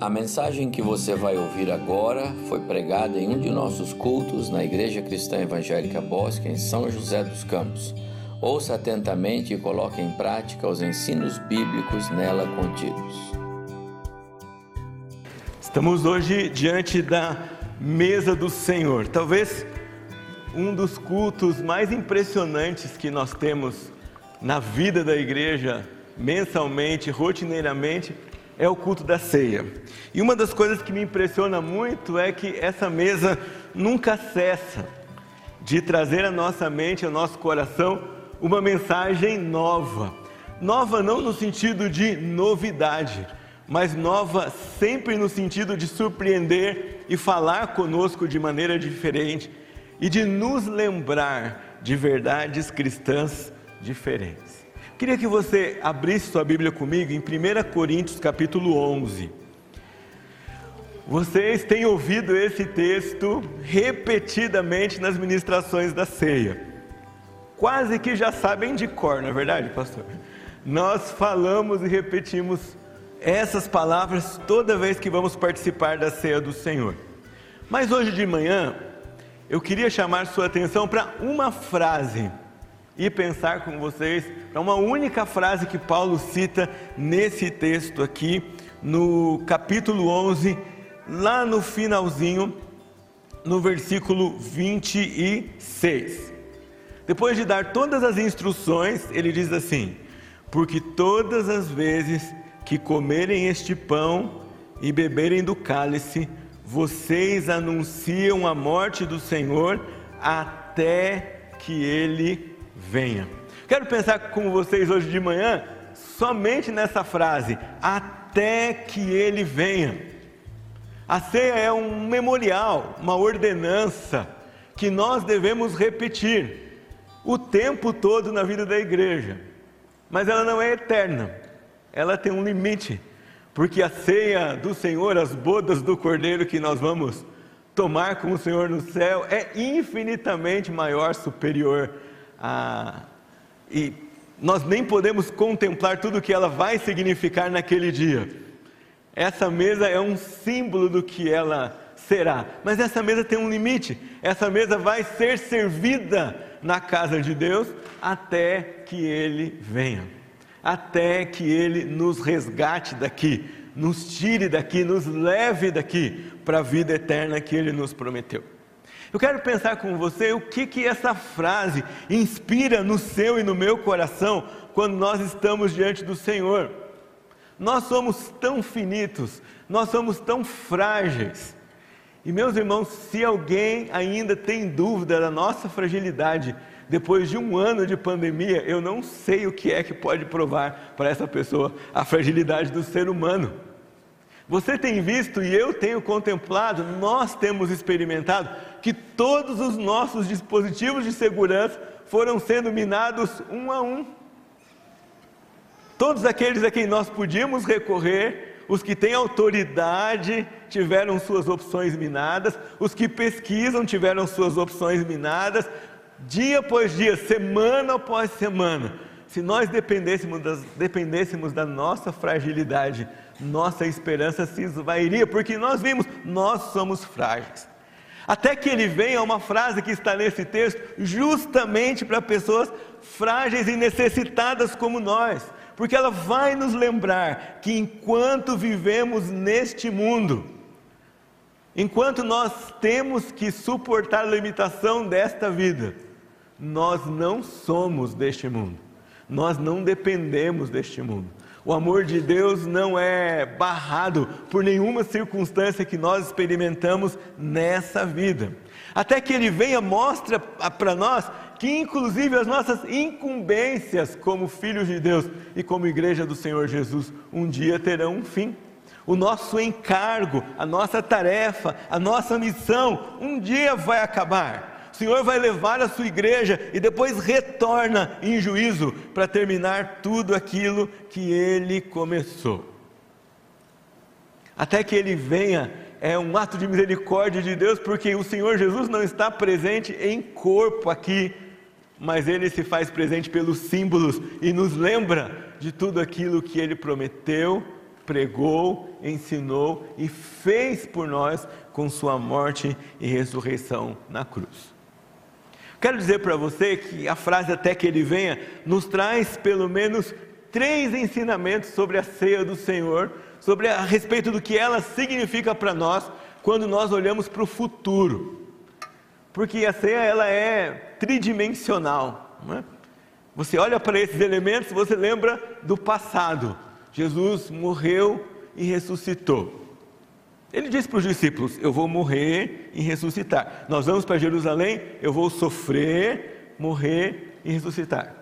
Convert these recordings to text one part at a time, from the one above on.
A mensagem que você vai ouvir agora foi pregada em um de nossos cultos na Igreja Cristã Evangélica Bosque, em São José dos Campos. Ouça atentamente e coloque em prática os ensinos bíblicos nela contidos. Estamos hoje diante da mesa do Senhor. Talvez um dos cultos mais impressionantes que nós temos na vida da igreja, mensalmente, rotineiramente, é o culto da ceia. E uma das coisas que me impressiona muito é que essa mesa nunca cessa de trazer à nossa mente, ao nosso coração, uma mensagem nova. Nova não no sentido de novidade, mas nova sempre no sentido de surpreender e falar conosco de maneira diferente e de nos lembrar de verdades cristãs diferentes. Queria que você abrisse sua Bíblia comigo em 1 Coríntios capítulo 11. Vocês têm ouvido esse texto repetidamente nas ministrações da ceia. Quase que já sabem de cor, não é verdade, pastor? Nós falamos e repetimos essas palavras toda vez que vamos participar da ceia do Senhor. Mas hoje de manhã, eu queria chamar sua atenção para uma frase e pensar com vocês para uma única frase que Paulo cita nesse texto aqui, no capítulo 11, lá no finalzinho, no versículo 26. Depois de dar todas as instruções, ele diz assim: Porque todas as vezes que comerem este pão e beberem do cálice, vocês anunciam a morte do Senhor até que ele venha. Quero pensar com vocês hoje de manhã somente nessa frase, até que ele venha. A ceia é um memorial, uma ordenança que nós devemos repetir o tempo todo na vida da igreja. Mas ela não é eterna, ela tem um limite, porque a ceia do Senhor, as bodas do Cordeiro que nós vamos tomar com o Senhor no céu, é infinitamente maior, superior e nós nem podemos contemplar tudo o que ela vai significar naquele dia. Essa mesa é um símbolo do que ela será, mas essa mesa tem um limite. Essa mesa vai ser servida na casa de Deus até que Ele venha, até que Ele nos resgate daqui, nos tire daqui, nos leve daqui para a vida eterna que Ele nos prometeu. Eu quero pensar com você o que, que essa frase inspira no seu e no meu coração quando nós estamos diante do Senhor. Nós somos tão finitos, nós somos tão frágeis. E meus irmãos, se alguém ainda tem dúvida da nossa fragilidade, depois de um ano de pandemia, eu não sei o que é que pode provar para essa pessoa a fragilidade do ser humano. Você tem visto e eu tenho contemplado, nós temos experimentado que todos os nossos dispositivos de segurança foram sendo minados um a um. Todos aqueles a quem nós podíamos recorrer, os que têm autoridade tiveram suas opções minadas, os que pesquisam tiveram suas opções minadas, dia após dia, semana após semana. Se nós dependêssemos, das, dependêssemos da nossa fragilidade, nossa esperança se esvairia, porque nós vimos, nós somos frágeis. Até que ele venha uma frase que está nesse texto, justamente para pessoas frágeis e necessitadas como nós, porque ela vai nos lembrar que enquanto vivemos neste mundo, enquanto nós temos que suportar a limitação desta vida, nós não somos deste mundo, nós não dependemos deste mundo. O amor de Deus não é barrado por nenhuma circunstância que nós experimentamos nessa vida. Até que Ele venha, mostra para nós que, inclusive, as nossas incumbências como filhos de Deus e como igreja do Senhor Jesus, um dia terão um fim. O nosso encargo, a nossa tarefa, a nossa missão, um dia vai acabar. O Senhor vai levar a sua igreja e depois retorna em juízo para terminar tudo aquilo que ele começou. Até que ele venha, é um ato de misericórdia de Deus, porque o Senhor Jesus não está presente em corpo aqui, mas ele se faz presente pelos símbolos e nos lembra de tudo aquilo que ele prometeu pregou, ensinou e fez por nós com sua morte e ressurreição na cruz. Quero dizer para você que a frase até que ele venha nos traz pelo menos três ensinamentos sobre a ceia do Senhor, sobre a, respeito do que ela significa para nós quando nós olhamos para o futuro. Porque a ceia ela é tridimensional, não é? Você olha para esses elementos, você lembra do passado. Jesus morreu e ressuscitou. Ele disse para os discípulos: Eu vou morrer e ressuscitar. Nós vamos para Jerusalém, eu vou sofrer, morrer e ressuscitar.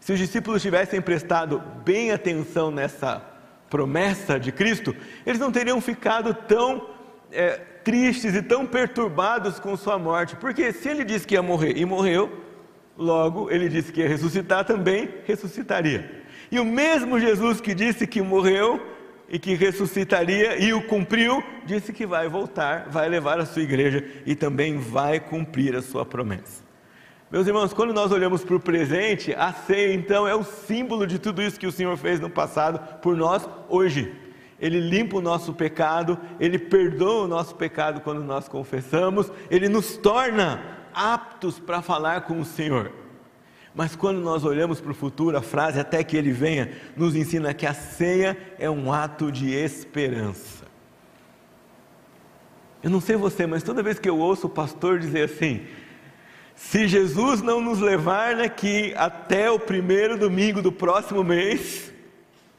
Se os discípulos tivessem prestado bem atenção nessa promessa de Cristo, eles não teriam ficado tão é, tristes e tão perturbados com sua morte, porque se ele disse que ia morrer e morreu, logo ele disse que ia ressuscitar também, ressuscitaria. E o mesmo Jesus que disse que morreu e que ressuscitaria e o cumpriu, disse que vai voltar, vai levar a sua igreja e também vai cumprir a sua promessa. Meus irmãos, quando nós olhamos para o presente, a ceia então é o símbolo de tudo isso que o Senhor fez no passado por nós hoje. Ele limpa o nosso pecado, ele perdoa o nosso pecado quando nós confessamos, ele nos torna aptos para falar com o Senhor. Mas quando nós olhamos para o futuro, a frase até que ele venha nos ensina que a ceia é um ato de esperança. Eu não sei você, mas toda vez que eu ouço o pastor dizer assim: se Jesus não nos levar daqui até o primeiro domingo do próximo mês,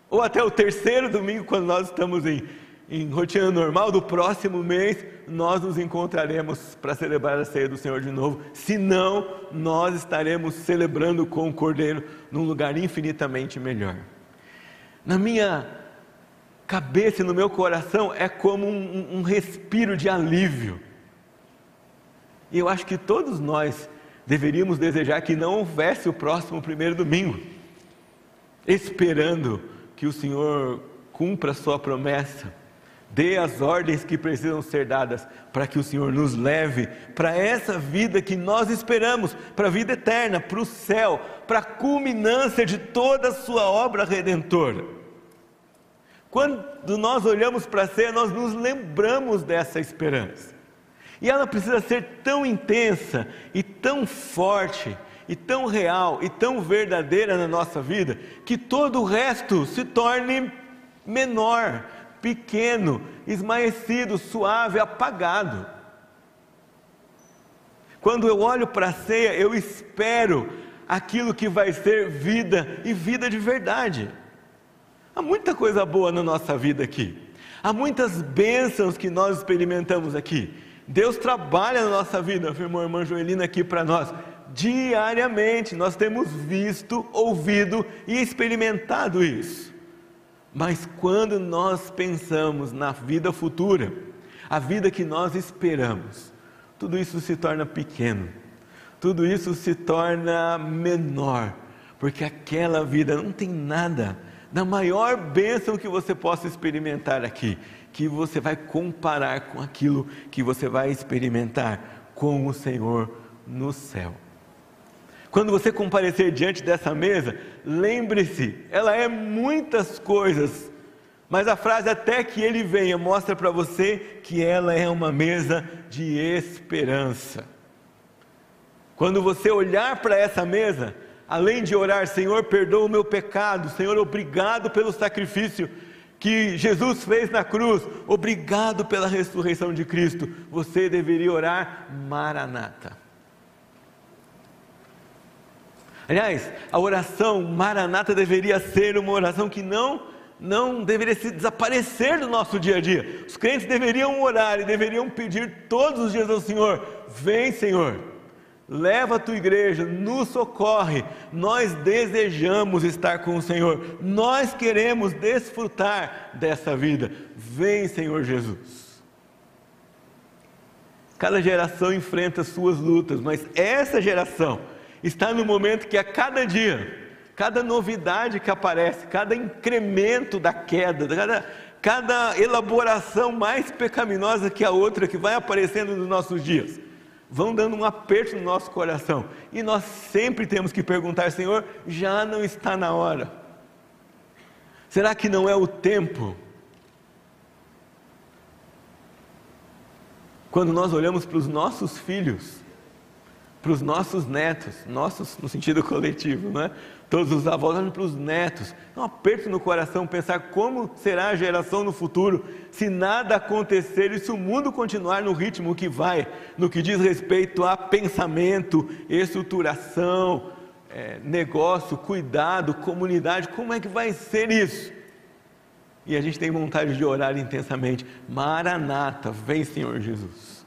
ou até o terceiro domingo, quando nós estamos em em rotina normal do próximo mês, nós nos encontraremos para celebrar a ceia do Senhor de novo. Se não, nós estaremos celebrando com o Cordeiro num lugar infinitamente melhor. Na minha cabeça e no meu coração é como um, um respiro de alívio. E eu acho que todos nós deveríamos desejar que não houvesse o próximo primeiro domingo, esperando que o Senhor cumpra a sua promessa dê as ordens que precisam ser dadas para que o Senhor nos leve para essa vida que nós esperamos, para a vida eterna, para o céu, para a culminância de toda a sua obra redentora. Quando nós olhamos para a ceia, nós nos lembramos dessa esperança. E ela precisa ser tão intensa e tão forte e tão real e tão verdadeira na nossa vida que todo o resto se torne menor, pequeno, esmaecido, suave, apagado. Quando eu olho para a ceia, eu espero aquilo que vai ser vida e vida de verdade. Há muita coisa boa na nossa vida aqui. Há muitas bênçãos que nós experimentamos aqui. Deus trabalha na nossa vida, afirmou a irmã Joelina aqui para nós. Diariamente nós temos visto, ouvido e experimentado isso. Mas quando nós pensamos na vida futura, a vida que nós esperamos, tudo isso se torna pequeno, tudo isso se torna menor, porque aquela vida não tem nada da maior bênção que você possa experimentar aqui, que você vai comparar com aquilo que você vai experimentar com o Senhor no céu. Quando você comparecer diante dessa mesa, lembre-se, ela é muitas coisas, mas a frase até que ele venha mostra para você que ela é uma mesa de esperança. Quando você olhar para essa mesa, além de orar, Senhor, perdoa o meu pecado, Senhor, obrigado pelo sacrifício que Jesus fez na cruz, obrigado pela ressurreição de Cristo, você deveria orar Maranata. Aliás, a oração Maranata deveria ser uma oração que não não deveria se desaparecer do nosso dia a dia. Os crentes deveriam orar e deveriam pedir todos os dias ao Senhor: Vem, Senhor, leva a tua igreja, nos socorre. Nós desejamos estar com o Senhor, nós queremos desfrutar dessa vida. Vem, Senhor Jesus. Cada geração enfrenta suas lutas, mas essa geração está no momento que a cada dia, cada novidade que aparece, cada incremento da queda, cada, cada elaboração mais pecaminosa que a outra que vai aparecendo nos nossos dias, vão dando um aperto no nosso coração. E nós sempre temos que perguntar, Senhor, já não está na hora? Será que não é o tempo? Quando nós olhamos para os nossos filhos, para os nossos netos, nossos no sentido coletivo, não é? Todos os avós olham para os netos. É um aperto no coração pensar como será a geração no futuro se nada acontecer e se o mundo continuar no ritmo que vai, no que diz respeito a pensamento, estruturação, é, negócio, cuidado, comunidade. Como é que vai ser isso? E a gente tem vontade de orar intensamente. Maranata, vem Senhor Jesus.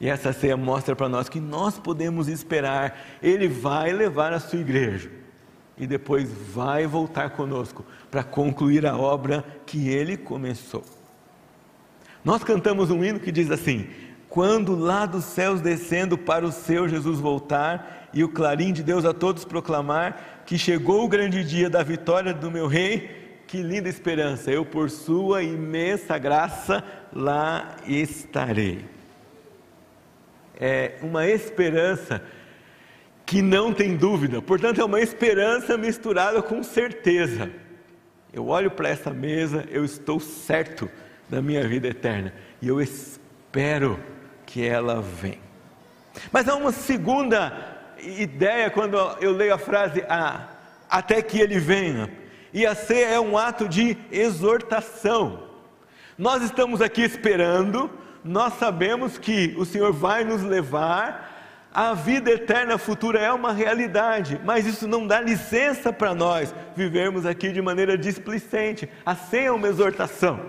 E essa ceia mostra para nós que nós podemos esperar, Ele vai levar a sua igreja e depois vai voltar conosco para concluir a obra que Ele começou. Nós cantamos um hino que diz assim: Quando lá dos céus descendo para o seu Jesus voltar e o clarim de Deus a todos proclamar que chegou o grande dia da vitória do meu Rei, que linda esperança, eu por sua imensa graça lá estarei é uma esperança que não tem dúvida, portanto, é uma esperança misturada com certeza. Eu olho para essa mesa, eu estou certo da minha vida eterna e eu espero que ela venha. Mas há uma segunda ideia quando eu leio a frase ah, até que ele venha. E a ceia é um ato de exortação. Nós estamos aqui esperando nós sabemos que o Senhor vai nos levar, a vida eterna futura é uma realidade, mas isso não dá licença para nós vivermos aqui de maneira displicente. A ceia é uma exortação,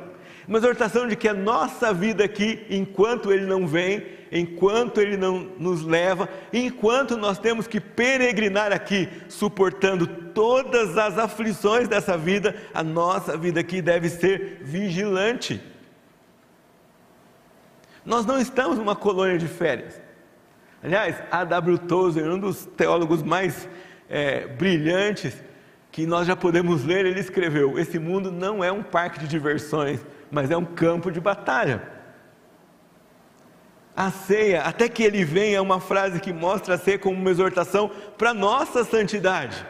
uma exortação de que a nossa vida aqui, enquanto Ele não vem, enquanto Ele não nos leva, enquanto nós temos que peregrinar aqui, suportando todas as aflições dessa vida, a nossa vida aqui deve ser vigilante. Nós não estamos numa colônia de férias. Aliás, A.W. Tozer, um dos teólogos mais é, brilhantes que nós já podemos ler, ele escreveu: Esse mundo não é um parque de diversões, mas é um campo de batalha. A ceia, até que ele venha, é uma frase que mostra a ceia como uma exortação para nossa santidade.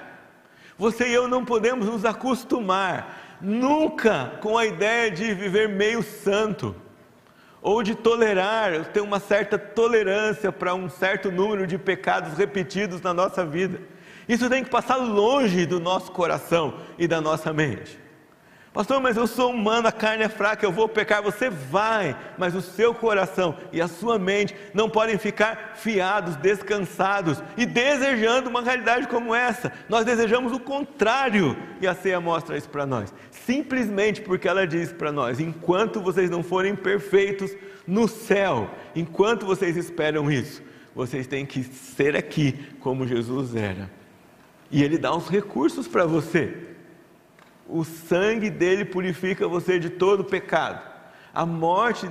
Você e eu não podemos nos acostumar nunca com a ideia de viver meio santo ou de tolerar, ter uma certa tolerância para um certo número de pecados repetidos na nossa vida. Isso tem que passar longe do nosso coração e da nossa mente. Pastor, mas eu sou humano, a carne é fraca, eu vou pecar. Você vai, mas o seu coração e a sua mente não podem ficar fiados, descansados e desejando uma realidade como essa. Nós desejamos o contrário e a ceia mostra isso para nós. Simplesmente porque ela diz para nós: enquanto vocês não forem perfeitos no céu, enquanto vocês esperam isso, vocês têm que ser aqui como Jesus era. E Ele dá os recursos para você o sangue dele purifica você de todo pecado. A morte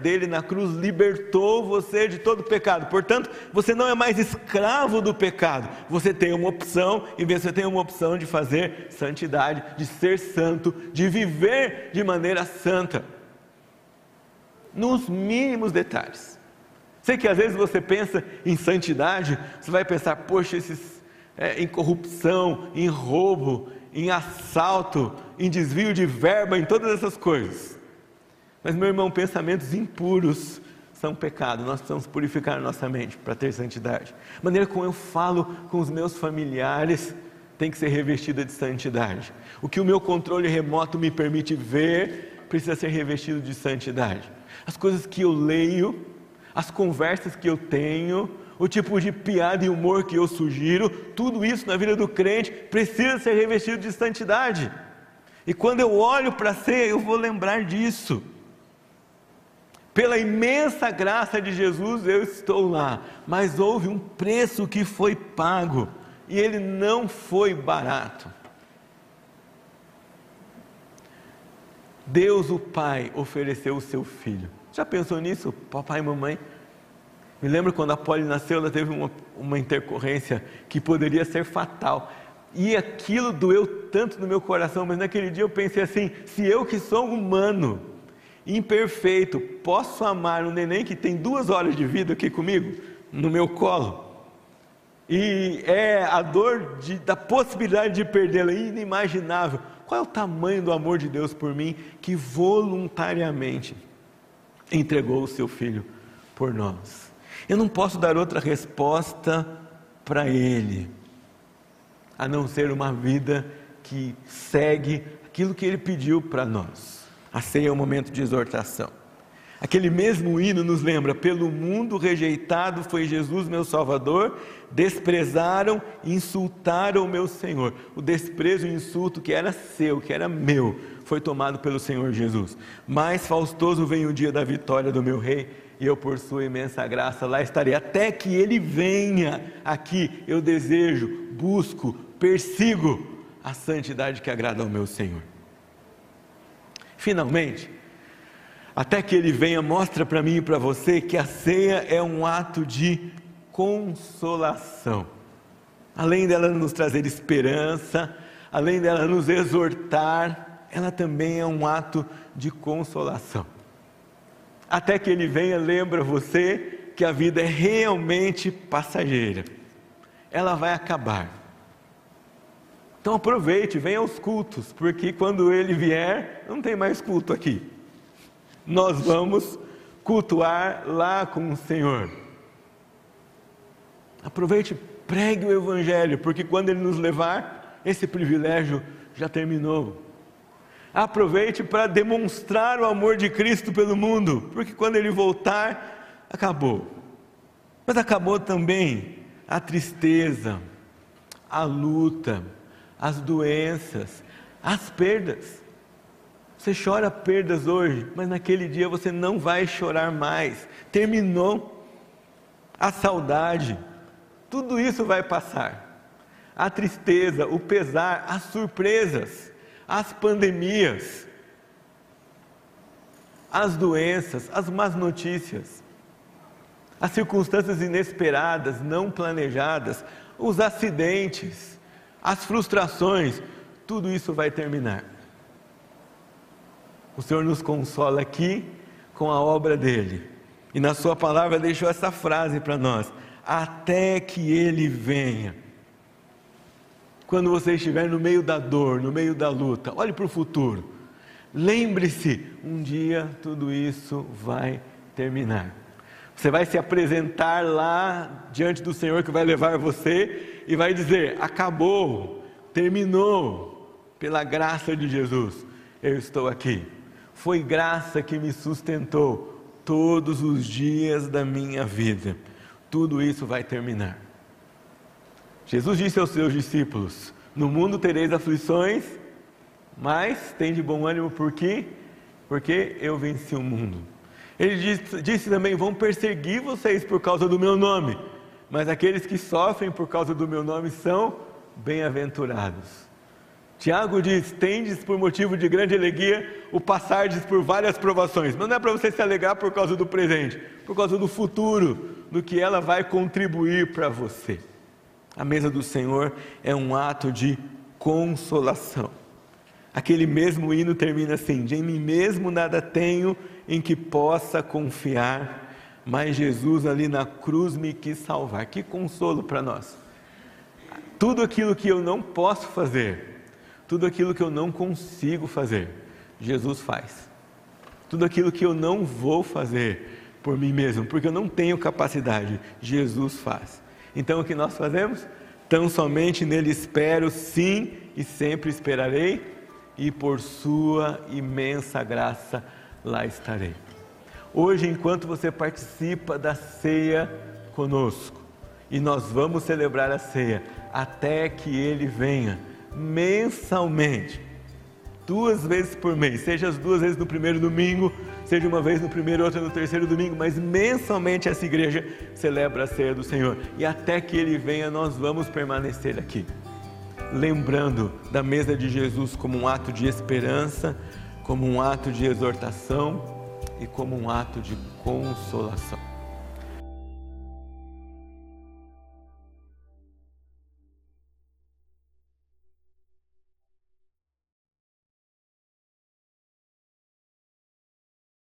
dele na cruz libertou você de todo pecado. Portanto, você não é mais escravo do pecado. Você tem uma opção, e você tem uma opção de fazer santidade, de ser santo, de viver de maneira santa. Nos mínimos detalhes. Sei que às vezes você pensa em santidade, você vai pensar, poxa, esses, é, em corrupção, em roubo, em assalto, em desvio de verba, em todas essas coisas. Mas, meu irmão, pensamentos impuros são pecado. Nós precisamos purificar a nossa mente para ter santidade. A maneira como eu falo com os meus familiares tem que ser revestida de santidade. O que o meu controle remoto me permite ver precisa ser revestido de santidade. As coisas que eu leio, as conversas que eu tenho, o tipo de piada e humor que eu sugiro, tudo isso na vida do crente precisa ser revestido de santidade. E quando eu olho para a ceia, eu vou lembrar disso. Pela imensa graça de Jesus, eu estou lá, mas houve um preço que foi pago, e ele não foi barato. Deus, o Pai, ofereceu o seu filho. Já pensou nisso, papai e mamãe? Me lembro quando a Polly nasceu, ela teve uma, uma intercorrência que poderia ser fatal. E aquilo doeu tanto no meu coração, mas naquele dia eu pensei assim: se eu que sou humano, imperfeito, posso amar um neném que tem duas horas de vida aqui comigo, no meu colo, e é a dor de, da possibilidade de perdê-la inimaginável, qual é o tamanho do amor de Deus por mim que voluntariamente entregou o seu filho por nós. Eu não posso dar outra resposta para Ele, a não ser uma vida que segue aquilo que Ele pediu para nós. A ceia é um momento de exortação. Aquele mesmo hino nos lembra: pelo mundo rejeitado foi Jesus, meu Salvador, desprezaram, insultaram o meu Senhor. O desprezo e o insulto que era seu, que era meu, foi tomado pelo Senhor Jesus. Mais faustoso vem o dia da vitória do meu Rei, e eu, por sua imensa graça, lá estarei, até que ele venha aqui. Eu desejo, busco, persigo a santidade que agrada ao meu Senhor. Finalmente, até que ele venha, mostra para mim e para você que a ceia é um ato de consolação. Além dela nos trazer esperança, além dela nos exortar, ela também é um ato de consolação. Até que ele venha, lembra você que a vida é realmente passageira. Ela vai acabar. Então aproveite, venha aos cultos, porque quando ele vier, não tem mais culto aqui nós vamos cultuar lá com o Senhor. Aproveite, pregue o Evangelho, porque quando Ele nos levar, esse privilégio já terminou. Aproveite para demonstrar o amor de Cristo pelo mundo, porque quando Ele voltar, acabou. Mas acabou também a tristeza, a luta, as doenças, as perdas. Você chora perdas hoje, mas naquele dia você não vai chorar mais. Terminou a saudade. Tudo isso vai passar. A tristeza, o pesar, as surpresas, as pandemias, as doenças, as más notícias, as circunstâncias inesperadas, não planejadas, os acidentes, as frustrações, tudo isso vai terminar. O Senhor nos consola aqui com a obra dele. E na Sua palavra deixou essa frase para nós: até que Ele venha. Quando você estiver no meio da dor, no meio da luta, olhe para o futuro. Lembre-se, um dia tudo isso vai terminar. Você vai se apresentar lá diante do Senhor que vai levar você e vai dizer: acabou, terminou, pela graça de Jesus, eu estou aqui. Foi graça que me sustentou todos os dias da minha vida. Tudo isso vai terminar. Jesus disse aos seus discípulos: No mundo tereis aflições, mas tem de bom ânimo por quê? Porque eu venci o mundo. Ele disse, disse também: Vão perseguir vocês por causa do meu nome, mas aqueles que sofrem por causa do meu nome são bem-aventurados. Tiago diz: tendes por motivo de grande alegria o passardes por várias provações. Mas não é para você se alegrar por causa do presente, por causa do futuro, do que ela vai contribuir para você. A mesa do Senhor é um ato de consolação. Aquele mesmo hino termina assim: De mim mesmo nada tenho em que possa confiar, mas Jesus ali na cruz me quis salvar. Que consolo para nós. Tudo aquilo que eu não posso fazer, tudo aquilo que eu não consigo fazer, Jesus faz. Tudo aquilo que eu não vou fazer por mim mesmo, porque eu não tenho capacidade, Jesus faz. Então o que nós fazemos? Tão somente nele espero, sim, e sempre esperarei, e por sua imensa graça lá estarei. Hoje, enquanto você participa da ceia conosco, e nós vamos celebrar a ceia até que ele venha mensalmente, duas vezes por mês, seja as duas vezes no primeiro domingo, seja uma vez no primeiro, outra no terceiro domingo, mas mensalmente essa igreja celebra a ceia do Senhor. E até que Ele venha, nós vamos permanecer aqui, lembrando da mesa de Jesus como um ato de esperança, como um ato de exortação e como um ato de consolação.